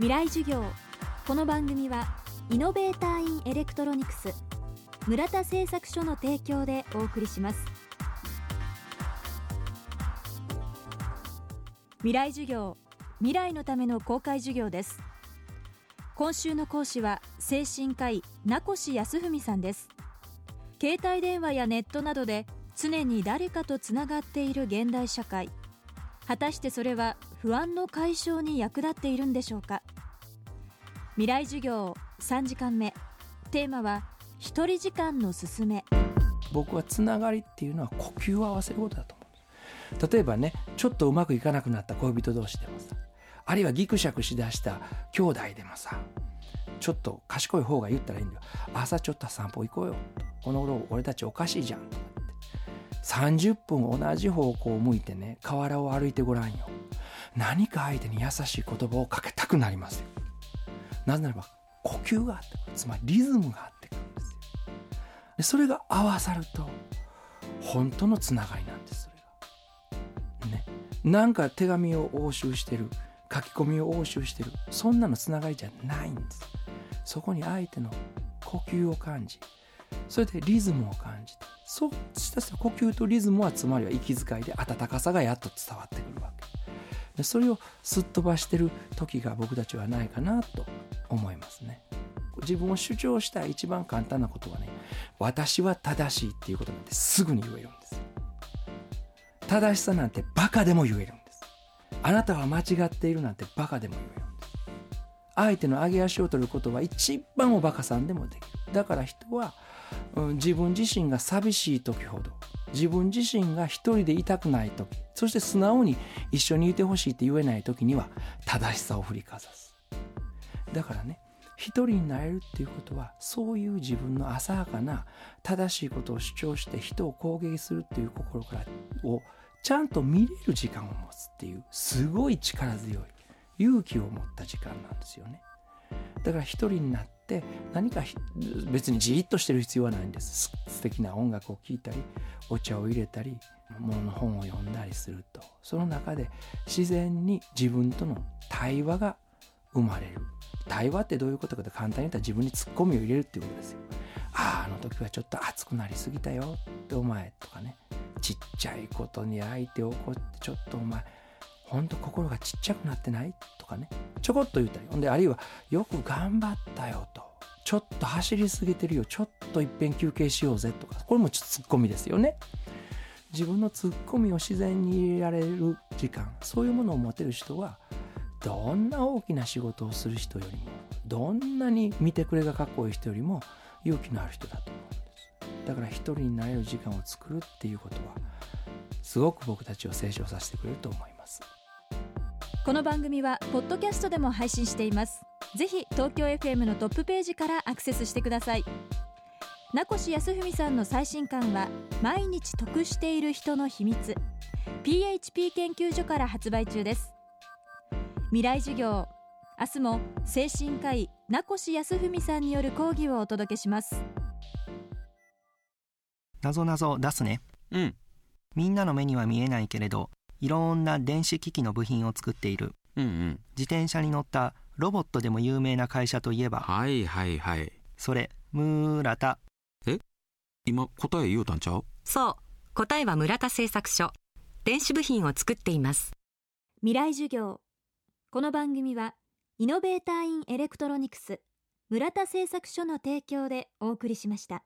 未来授業。この番組はイノベーターインエレクトロニクス村田製作所の提供でお送りします。未来授業未来のための公開授業です。今週の講師は精神科医名越康文さんです。携帯電話やネットなどで常に誰かとつながっている現代社会。果たしてそれは不安の解消に役立っているんでしょうか？未来授業3時間目。テーマは一人時間のすすめ。僕はつながりっていうのは呼吸を合わせることだと思うんです。例えばねちょっとうまくいかなくなった恋人同士でもさ。あるいはギクシャクしだした兄弟でもさ。ちょっと賢い方が言ったらいいんだよ朝ちょっと散歩行こうよこの頃俺たちおかしいじゃん30分同じ方向を向いてね河原を歩いてごらんよ。何か相手に優しい言葉をかけたくなりますよ。なぜならば呼吸があってつまりリズムがあってくるんですよ。でそれが合わさると本当のつながりなんですそれが。ね。なんか手紙を押収してる書き込みを押収してるそんなのつながりじゃないんです。そこに相手の呼吸を感じそれでリズムを感じてそうした呼吸とリズムはつまりは息遣いで温かさがやっと伝わってくるわけ。でそれをすっ飛ばしてる時が僕たちはないかなと思いますね。自分を主張した一番簡単なことはね私は正しいっていうことなんてすぐに言えるんです。正しさなんてバカでも言えるんです。あなたは間違っているなんてバカでも言えるんです。相手の上げ足を取ることは一番おバカさんでもできる。だから人は、自分自身が寂しい時ほど自分自身が一人でいたくない時そして素直に一緒にいてほしいって言えない時には正しさを振りかざす。だからね一人になれるっていうことはそういう自分の浅はかな正しいことを主張して人を攻撃するっていう心からをちゃんと見れる時間を持つっていうすごい力強い勇気を持った時間なんですよね。だから一人になって何か別にじっとしてる必要はないんです。素敵な音楽を聴いたりお茶を入れたり物の本を読んだりすると。その中で自然に自分との対話が生まれる。対話ってどういうことかと簡単に言ったら自分にツッコミを入れるっていうことですよ。あああの時はちょっと熱くなりすぎたよってお前とかねちっちゃいことに相手を怒ってちょっとお前ほんと心がちっちゃくなってない？とかね。ちょこっと言ったり。ほんであるいはよく頑張ったよと。ちょっと走りすぎてるよ。ちょっといっぺん休憩しようぜとか。これもちょっとツッコミですよね。自分のツッコミを自然に入れられる時間。そういうものを持てる人はどんな大きな仕事をする人よりもどんなに見てくれがかっこいい人よりも勇気のある人だと思うんです。だから一人になれる時間を作るっていうことはすごく僕たちを成長させてくれると思います。この番組はポッドキャストでも配信しています。ぜひ東京 FM のトップページからアクセスしてください。名越康文さんの最新刊は毎日得している人の秘密。PHP 研究所から発売中です。未来授業明日も精神科医名越康文さんによる講義をお届けします。なぞなぞ出すね。うん。みんなの目には見えないけれどいろんな電子機器の部品を作っている。うんうん。自転車に乗ったロボットでも有名な会社といえばはいはい。はいそれ村田今答え言うたんちゃう？そう。答えは村田製作所。電子部品を作っています。未来授業。この番組はイノベーターインエレクトロニクス村田製作所の提供でお送りしました